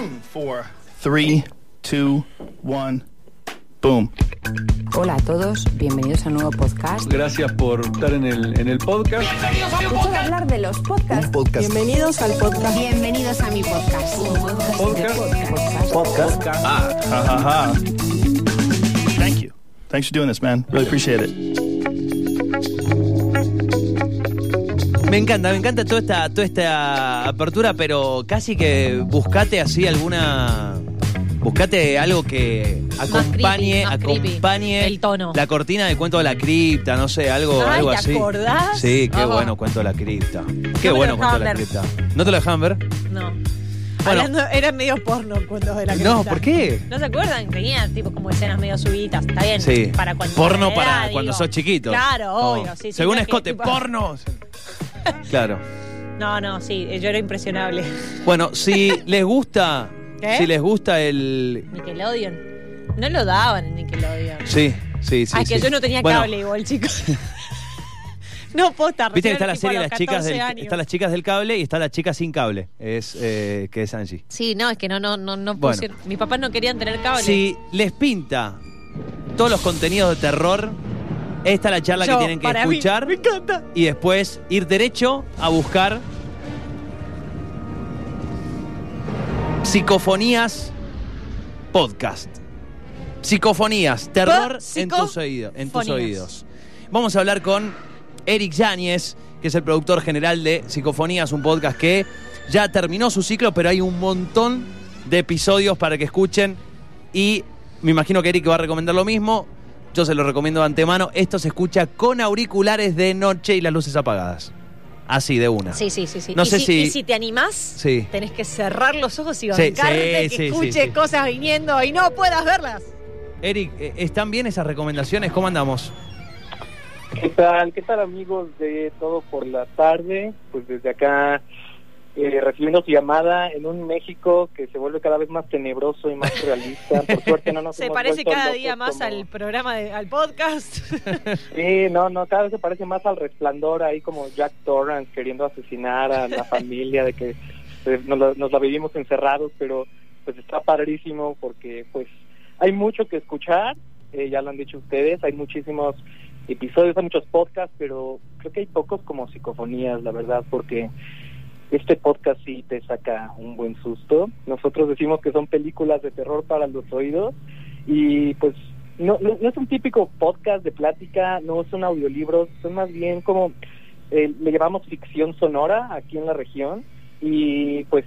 four, three, two, one, boom. Hola a todos, bienvenidos a un nuevo podcast. Gracias por estar en el, en el podcast. Escuchar hablar de los podcasts. Podcast. Bienvenidos al podcast. Bienvenidos a mi podcast. Podcast. Podcast. Ah, ha ha ha. Thank you. Thanks for doing this, man. Really appreciate it. Me encanta, me encanta toda esta, toda esta apertura, pero casi que buscate así alguna. Buscate algo que acompañe, creepy, más creepy. acompañe El tono. la cortina de cuento de la cripta, no sé, algo, Ay, algo ¿te así. acordás? Sí, qué bueno cuento de la cripta. Qué lo bueno cuento de la cripta. ¿No te lo dejaban ver? No. Bueno. Hablando, era medio porno cuando de la No, cripta. ¿por qué? ¿No se acuerdan? Tenía tipo como escenas medio subidas. Está bien. Sí. Para cuando porno para digo. cuando sos chiquito. Claro, Oh. obvio. Sí, sí, Según no que, Escote, tipo- porno. Claro. No, no, sí. Yo era impresionable. Bueno, si les gusta, si les gusta el. Nickelodeon. No lo daban en Nickelodeon. Sí, sí, sí. Ay, que sí. yo no tenía Bueno, cable igual, chicos. no, posta. Viste que está la serie las chicas 14 del, está las chicas del cable y está la chica sin cable. Es eh, que es Angie. Sí, no, es que no, no, no, no Bueno. pusieron- Mis papás no querían tener cable. Si les pinta todos los contenidos de terror, esta es la charla Yo, que tienen que para mí, escuchar me encanta. y después ir derecho a buscar Psicofonías Podcast. Psicofonías, terror en tus, oídos, en tus Psicofonías. oídos. Vamos a hablar con Eric Yáñez, que es el productor general de Psicofonías, un podcast que ya terminó su ciclo, pero hay un montón de episodios para que escuchen. Y me imagino que Eric va a recomendar lo mismo. Yo se lo recomiendo de antemano. Esto se escucha con auriculares de noche y las luces apagadas. Así, de una. Sí, sí, sí, sí. No y sé si, si- y si te animás, Sí. tenés que cerrar los ojos y bancarte sí, que sí, escuche sí, sí. cosas viniendo y no puedas verlas. Eric, eh, ¿están bien esas recomendaciones? ¿Cómo andamos? ¿Qué tal? ¿Qué tal amigos de Todo por la Tarde? Pues desde acá eh, recibiendo su llamada en un México que se vuelve cada vez más tenebroso y más realista. Por suerte no nos Se hemos parece cada día más como- al programa, de- al podcast. Sí, no, no, cada vez se parece más al resplandor ahí como Jack Torrance queriendo asesinar a la familia de que pues, nos, la- nos la vivimos encerrados, pero pues está padrísimo porque pues hay mucho que escuchar, eh, ya lo han dicho ustedes, hay muchísimos episodios, hay muchos podcasts, pero creo que hay pocos como psicofonías, la verdad, porque este podcast sí te saca un buen susto. Nosotros decimos que son películas de terror para los oídos y pues no, no, no es un típico podcast de plática, no son audiolibros, son más bien como eh, le llamamos ficción sonora aquí en la región y pues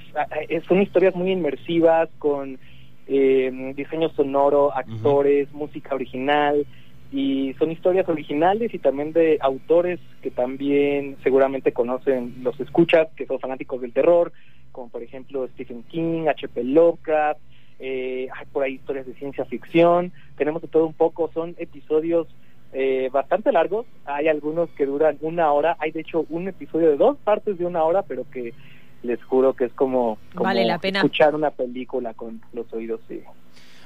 son historias muy inmersivas con eh, diseño sonoro, actores, música original y son historias originales y también de autores que también seguramente conocen los escuchas, que son fanáticos del terror, como por ejemplo Stephen King, H.P. Lovecraft, eh, hay por ahí historias de ciencia ficción, tenemos de todo un poco, son episodios eh, bastante largos, hay algunos que duran una hora, hay de hecho un episodio de dos partes de una hora, pero que les juro que es como, como Vale la pena. escuchar una película con los oídos, sí.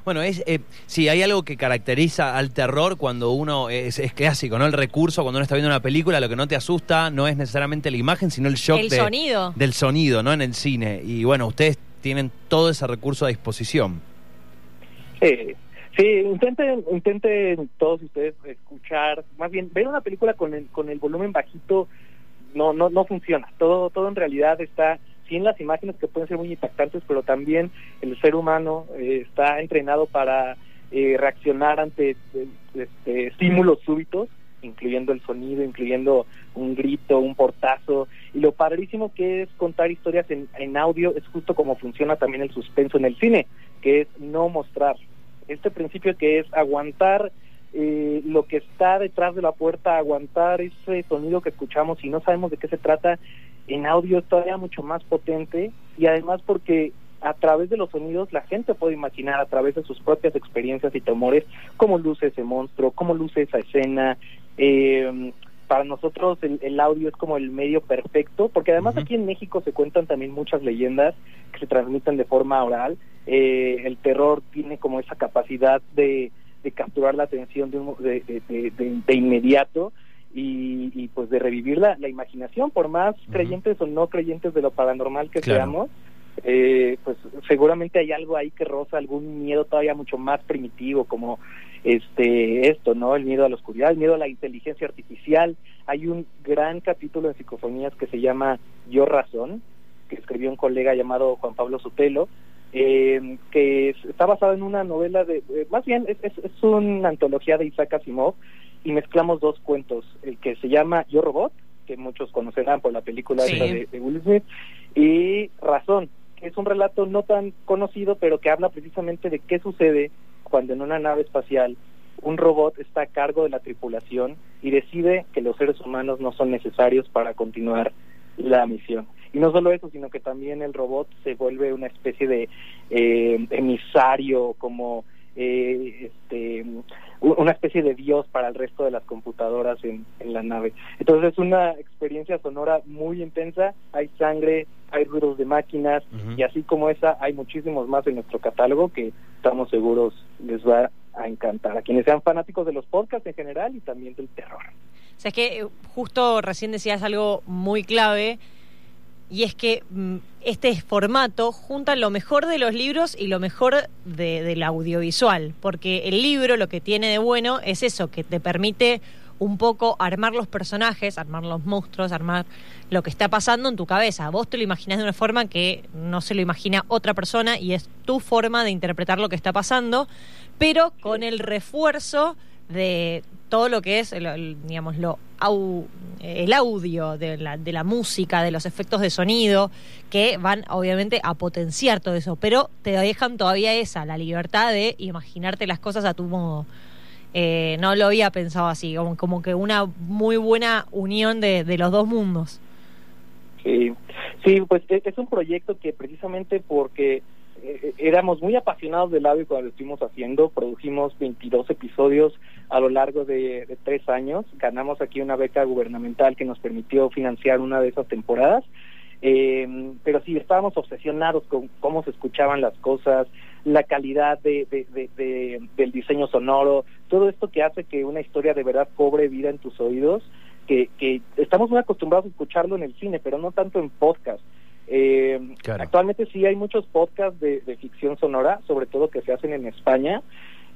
Bueno, es eh, sí, hay algo que caracteriza al terror cuando uno es, es clásico, ¿no? El recurso, cuando uno está viendo una película, lo que no te asusta no es necesariamente la imagen, sino el shock El de- sonido. del sonido, ¿no? En el cine. Y bueno, ustedes tienen todo ese recurso a disposición. Sí, sí, intenten, intenten todos ustedes escuchar, más bien ver una película con el, con el volumen bajito, no, no, no funciona. Todo, todo en realidad está, sí en las imágenes que pueden ser muy impactantes, pero también el ser humano eh, está entrenado para eh, reaccionar ante eh, este, estímulos súbitos, incluyendo el sonido, incluyendo un grito, un portazo. Y lo padrísimo que es contar historias en, en audio es justo como funciona también el suspenso en el cine, que es no mostrar. Este principio que es aguantar eh, lo que está detrás de la puerta, aguantar ese sonido que escuchamos y no sabemos de qué se trata, en audio es todavía mucho más potente y además porque a través de los sonidos la gente puede imaginar a través de sus propias experiencias y temores cómo luce ese monstruo, cómo luce esa escena. Eh, para nosotros el, el audio es como el medio perfecto, porque además aquí en México se cuentan también muchas leyendas que se transmiten de forma oral. Eh, el terror tiene como esa capacidad de, de capturar la atención de, un- de inmediato y, y, pues de revivir la, la imaginación, por más creyentes o no creyentes de lo paranormal que Claro. seamos, eh, pues seguramente hay algo ahí que roza algún miedo todavía mucho más primitivo, como este esto, ¿no? El miedo a la oscuridad, el miedo a la inteligencia artificial. Hay un gran capítulo en psicofonías que se llama Yo Razón, que escribió un colega llamado Juan Pablo Sotelo, eh, que es- está basado en una novela de, eh, más bien es, es, es una antología de Isaac Asimov y mezclamos dos cuentos, el que se llama Yo Robot, que muchos conocerán por la película Sí. de, de Will Smith, y Razón, que es un relato no tan conocido, pero que habla precisamente de qué sucede cuando en una nave espacial un robot está a cargo de la tripulación y decide que los seres humanos no son necesarios para continuar la misión. Y no solo eso, sino que también el robot se vuelve una especie de eh, emisario, como eh, este, una especie de dios para el resto de las computadoras en, en la nave. Entonces es una experiencia sonora muy intensa, hay sangre, hay ruidos de máquinas y así como esa hay muchísimos más en nuestro catálogo que estamos seguros les va a encantar a quienes sean fanáticos de los podcasts en general y también del terror. O sea, es que eh, justo recién decías algo muy clave y es que mm, este formato junta lo mejor de los libros y lo mejor de- del audiovisual, porque el libro lo que tiene de bueno es eso, que te permite un poco armar los personajes, armar los monstruos, armar lo que está pasando en tu cabeza. Vos te lo imaginás de una forma que no se lo imagina otra persona y es tu forma de interpretar lo que está pasando, pero con el refuerzo de todo lo que es, el, digamos, lo au- el audio de la, de la música, de los efectos de sonido, que van obviamente a potenciar todo eso, pero te dejan todavía esa, la libertad de imaginarte las cosas a tu modo. Eh, no lo había pensado así, como, como que una muy buena unión de, de los dos mundos. Sí, sí, pues e- es un proyecto que precisamente porque eh, éramos muy apasionados del audio cuando lo estuvimos haciendo, produjimos 22 episodios a lo largo de, tres años, ganamos aquí una beca gubernamental que nos permitió financiar una de esas temporadas, eh, pero sí, estábamos obsesionados con cómo se escuchaban las cosas, la calidad de- de- del diseño sonoro, todo esto que hace que una historia de verdad cobre vida en tus oídos, que, que estamos muy acostumbrados a escucharlo en el cine, pero no tanto en podcast. Eh, Claro. Actualmente sí hay muchos podcasts de, de ficción sonora, sobre todo que se hacen en España.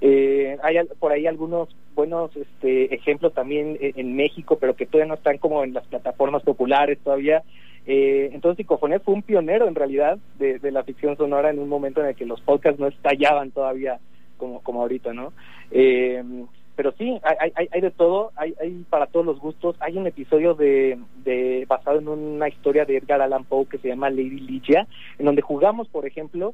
Eh, hay por ahí algunos buenos este, ejemplos también en, en México, pero que todavía no están como en las plataformas populares todavía. Eh, entonces Psicofonía fue un pionero en realidad de, de la ficción sonora en un momento en el que los podcasts no estallaban todavía como, como ahorita, ¿no? Pero sí, hay, hay, hay de todo, hay, hay para todos los gustos. Hay un episodio de, de basado en una historia de Edgar Allan Poe que se llama Lady Ligia, en donde jugamos, por ejemplo,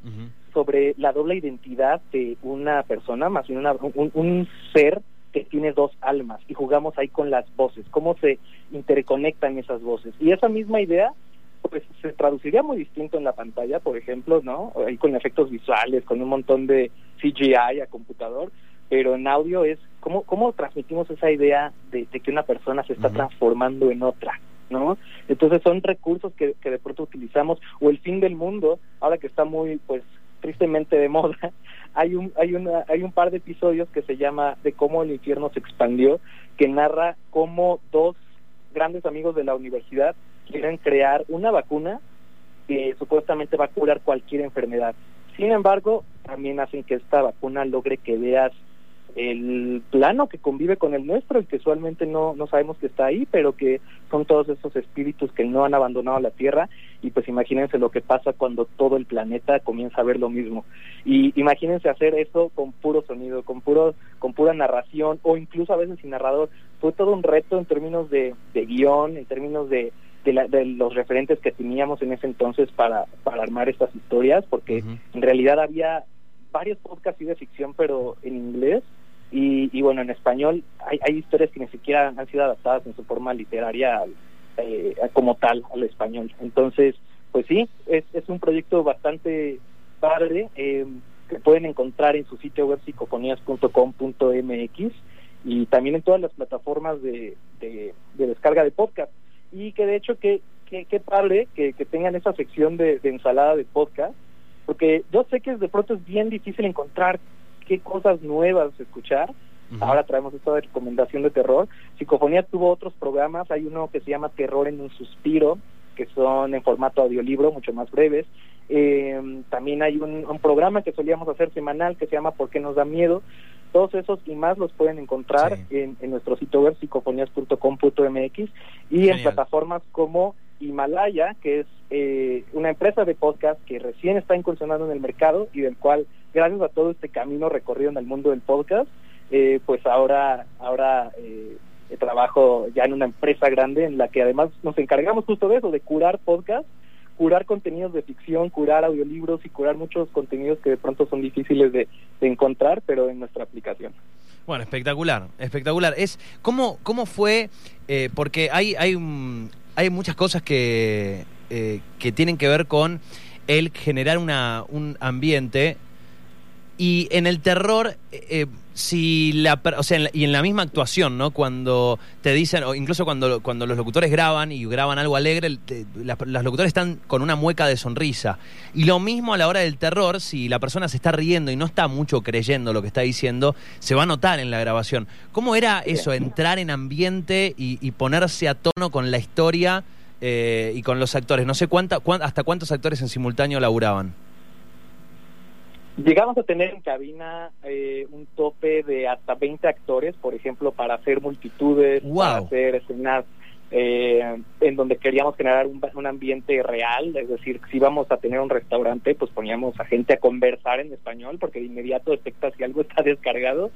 sobre la doble identidad de una persona, más bien una- un, un ser que tiene dos almas y jugamos ahí con las voces, cómo se interconectan esas voces. Y esa misma idea pues se traduciría muy distinto en la pantalla, por ejemplo, ¿no? Ahí con efectos visuales, con un montón de CGI a computador, pero en audio es cómo, cómo transmitimos esa idea de, de que una persona se está transformando en otra, ¿no? Entonces son recursos que, que de pronto utilizamos, o el fin del mundo, ahora que está muy, pues, tristemente de moda, hay un, hay una, hay un par de episodios que se llama de cómo el infierno se expandió, que narra cómo dos grandes amigos de la universidad quieren crear una vacuna que supuestamente va a curar cualquier enfermedad. Sin embargo, también hacen que esta vacuna logre que veas el plano que convive con el nuestro, el que usualmente no, no sabemos que está ahí, pero que son todos esos espíritus que no han abandonado la Tierra y pues imagínense lo que pasa cuando todo el planeta comienza a ver lo mismo. Y imagínense hacer eso con puro sonido, con puro con pura narración o incluso a veces sin narrador. Fue todo un reto en términos de, de guion, en términos de, de, la- de los referentes que teníamos en ese entonces para, para armar estas historias, porque en realidad había varios podcasts sí de ficción, pero en inglés. Y, y bueno, en español hay, hay historias que ni siquiera han sido adaptadas en su forma literaria eh, como tal al español. Entonces, pues sí, es, es un proyecto bastante padre eh, que pueden encontrar en su sitio web psicofonías.com.mx y también en todas las plataformas de, de, de descarga de podcast. Y que de hecho, que, que, que padre que, que tengan esa sección de ensalada de podcast, porque yo sé que de pronto es bien difícil encontrar qué cosas nuevas escuchar. Ahora traemos esta recomendación de terror. Psicofonía tuvo otros programas, hay uno que se llama Terror en un suspiro, que son en formato audiolibro, mucho más breves. Eh, también hay un, un programa que solíamos hacer semanal que se llama ¿Por qué nos da miedo? Todos esos y más los pueden encontrar Sí. en, en nuestro sitio web psicofonías.com.mx y Genial. en plataformas como Himalaya, que es eh, una empresa de podcast que recién está incursionando en el mercado y del cual, gracias a todo este camino recorrido en el mundo del podcast, eh, pues ahora, ahora eh, trabajo ya en una empresa grande en la que además nos encargamos justo de eso, de curar podcast, curar contenidos de ficción, curar audiolibros y curar muchos contenidos que de pronto son difíciles de, encontrar, pero en nuestra aplicación. Bueno, espectacular, espectacular. Es cómo cómo fue eh, porque hay hay hay muchas cosas que eh, que tienen que ver con el generar una un ambiente y en el terror eh, eh, si la o sea en la- y en la misma actuación no cuando te dicen o incluso cuando cuando los locutores graban y graban algo alegre el- te- las, las locutores están con una mueca de sonrisa. Y lo mismo a la hora del terror si la persona se está riendo y no está mucho creyendo lo que está diciendo se va a notar en la grabación. Cómo era eso entrar en ambiente y, y ponerse a tono con la historia eh, y con los actores no sé cuánta, cuán- hasta cuántos actores en simultáneo laburaban Llegamos a tener en cabina eh, un tope de hasta 20 actores, por ejemplo, para hacer multitudes, Wow. para hacer escenas eh, en donde queríamos generar un, un ambiente real, es decir, si íbamos a tener un restaurante, pues poníamos a gente a conversar en español, porque de inmediato detecta si algo está descargado,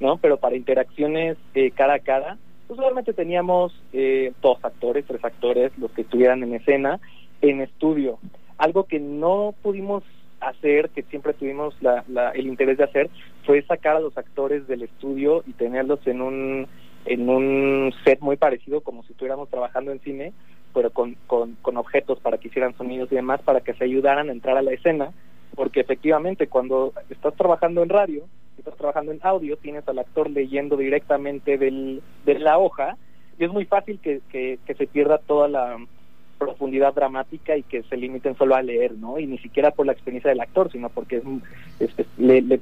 ¿no? Pero para interacciones eh, cara a cara, pues solamente teníamos eh, dos actores, tres actores, los que estuvieran en escena, en estudio. Algo que no pudimos hacer, que siempre tuvimos la, la- el interés de hacer, fue sacar a los actores del estudio y tenerlos en un en un set muy parecido como si estuviéramos trabajando en cine, pero con, con, con objetos para que hicieran sonidos y demás, para que se ayudaran a entrar a la escena, porque efectivamente cuando estás trabajando en radio, estás trabajando en audio, tienes al actor leyendo directamente del, de la hoja, y es muy fácil que, que, que se pierda toda la profundidad dramática y que se limiten solo a leer, ¿no? Y ni siquiera por la experiencia del actor, sino porque es, es, es- le- le-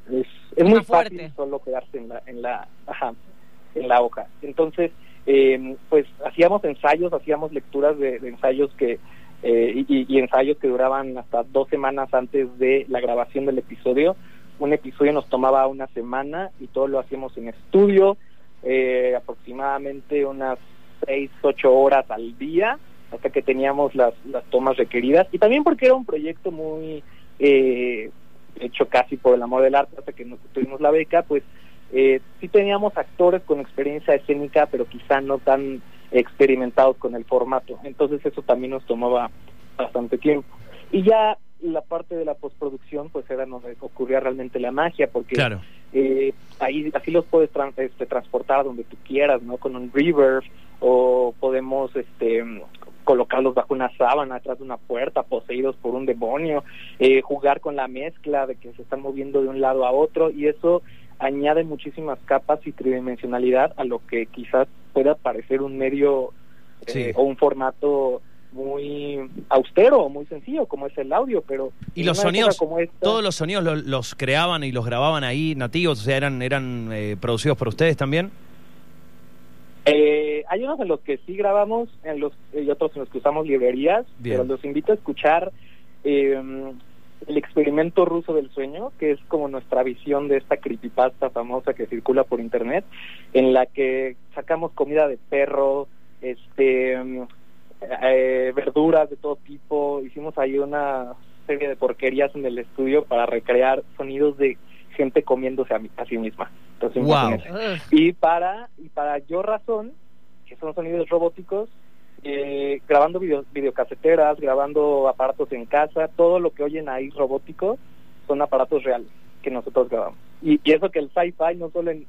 es- muy fuerte. fácil solo quedarse en la, en la, ajá, en la hoja. Entonces, eh, pues hacíamos ensayos, hacíamos lecturas de, de ensayos que eh, y, y ensayos que duraban hasta dos semanas antes de la grabación del episodio. Un episodio nos tomaba una semana y todo lo hacíamos en estudio, eh, aproximadamente unas seis, ocho horas al día, hasta que teníamos las, las tomas requeridas. Y también porque era un proyecto muy eh, hecho casi por el amor del arte, hasta que nos tuvimos la beca, pues eh, sí teníamos actores con experiencia escénica, pero quizá no tan experimentados con el formato. Entonces eso también nos tomaba bastante tiempo. Y ya la parte de la postproducción, pues era donde ocurría realmente la magia, porque claro eh, ahí así los puedes este, transportar donde tú quieras, ¿no? Con un reverb o podemos este colocarlos bajo una sábana, atrás de una puerta, poseídos por un demonio, eh, jugar con la mezcla de que se están moviendo de un lado a otro y eso añade muchísimas capas y tridimensionalidad a lo que quizás pueda parecer un medio eh, o un formato muy austero o muy sencillo como es el audio, pero Y los sonidos, como esta- todos los sonidos lo- los, creaban y los grababan ahí nativos, o sea, eran, eran eh, producidos por ustedes también. Eh, hay unos en los que sí grabamos en los, y otros en los que usamos librerías, Bien. pero los invito a escuchar eh, el experimento ruso del sueño, que es como nuestra visión de esta creepypasta famosa que circula por internet, en la que sacamos comida de perro, este mm, eh, verduras de todo tipo, hicimos ahí una serie de porquerías en el estudio para recrear sonidos de gente comiéndose a, mi- a sí misma. Entonces, Wow. Y para, y para Yo Razón, que son sonidos robóticos, eh, grabando video, videocaseteras, grabando aparatos en casa, todo lo que oyen ahí robótico son aparatos reales que nosotros grabamos. Y, y eso que el sci-fi no solo en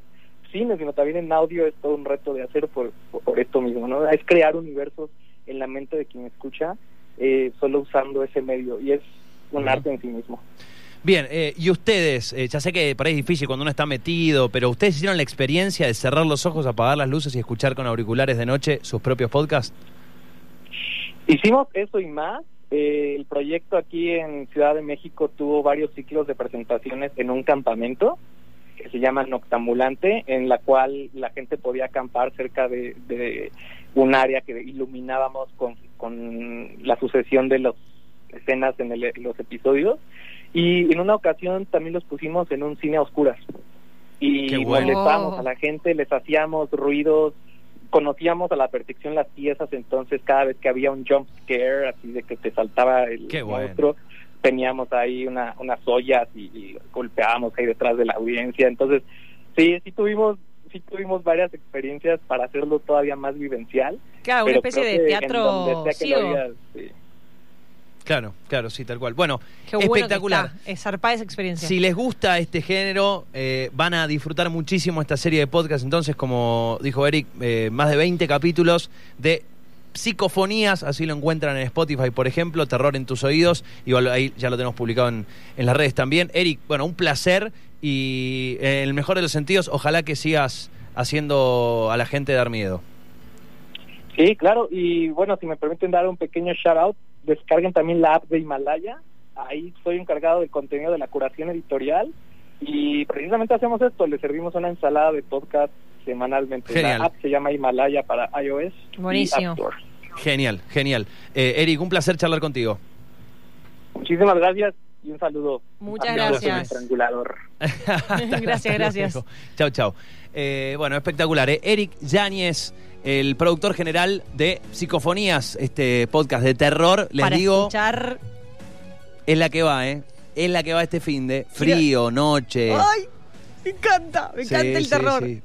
cine, sino también en audio es todo un reto de hacer por, por, esto mismo, ¿no? Es crear universos en la mente de quien escucha eh, solo usando ese medio y es un arte en sí mismo. Bien, eh, y ustedes, eh, ya sé que por ahí es difícil cuando uno está metido, pero ustedes hicieron la experiencia de cerrar los ojos, apagar las luces y escuchar con auriculares de noche sus propios podcasts. Hicimos eso y más. Eh, el proyecto aquí en Ciudad de México tuvo varios ciclos de presentaciones en un campamento que se llama Noctambulante, en la cual la gente podía acampar cerca de, un área que iluminábamos con, con la sucesión de las escenas en, el- los episodios. Y en una ocasión también los pusimos en un cine a oscuras. Y bueno. molestábamos Oh. a la gente, les hacíamos ruidos, conocíamos a la perfección las piezas, entonces cada vez que había un jump scare, así de que te saltaba el Qué bueno. monstruo, teníamos ahí una, unas ollas y, y golpeábamos ahí detrás de la audiencia. Entonces, sí, sí tuvimos sí tuvimos varias experiencias para hacerlo todavía más vivencial. Claro, una especie de teatro sí. Claro, claro, sí, tal cual. Bueno, Qué bueno espectacular. Que está. Es zarpada esa experiencia. Si les gusta este género, eh, van a disfrutar muchísimo esta serie de podcast. Entonces, como dijo Eric, eh, más de 20 capítulos de psicofonías, así lo encuentran en Spotify, por ejemplo, Terror en tus oídos, y ahí ya lo tenemos publicado en, en las redes también. Eric, bueno, un placer y eh, en el mejor de los sentidos, ojalá que sigas haciendo a la gente dar miedo. Sí, claro, y bueno, si me permiten dar un pequeño shout out, descarguen también la app de Himalaya. Ahí soy encargado del contenido de la curación editorial y precisamente hacemos esto, le servimos una ensalada de podcast semanalmente. Genial. La app se llama Himalaya para iOS. Buenísimo. Y App Store. Genial, genial. Eh, Eric, un placer charlar contigo. Muchísimas gracias y un saludo. Muchas gracias. Estrangulador. Gracias, gracias. Chau, chau. Eh, bueno, espectacular. ¿eh? Eric Yáñez, el productor general de Psicofonías, este podcast de terror, les Para digo, escuchar. es la que va, ¿eh? Es la que va este fin de frío, noche. ¡Ay! Me encanta, me Sí, encanta el sí, terror. sí.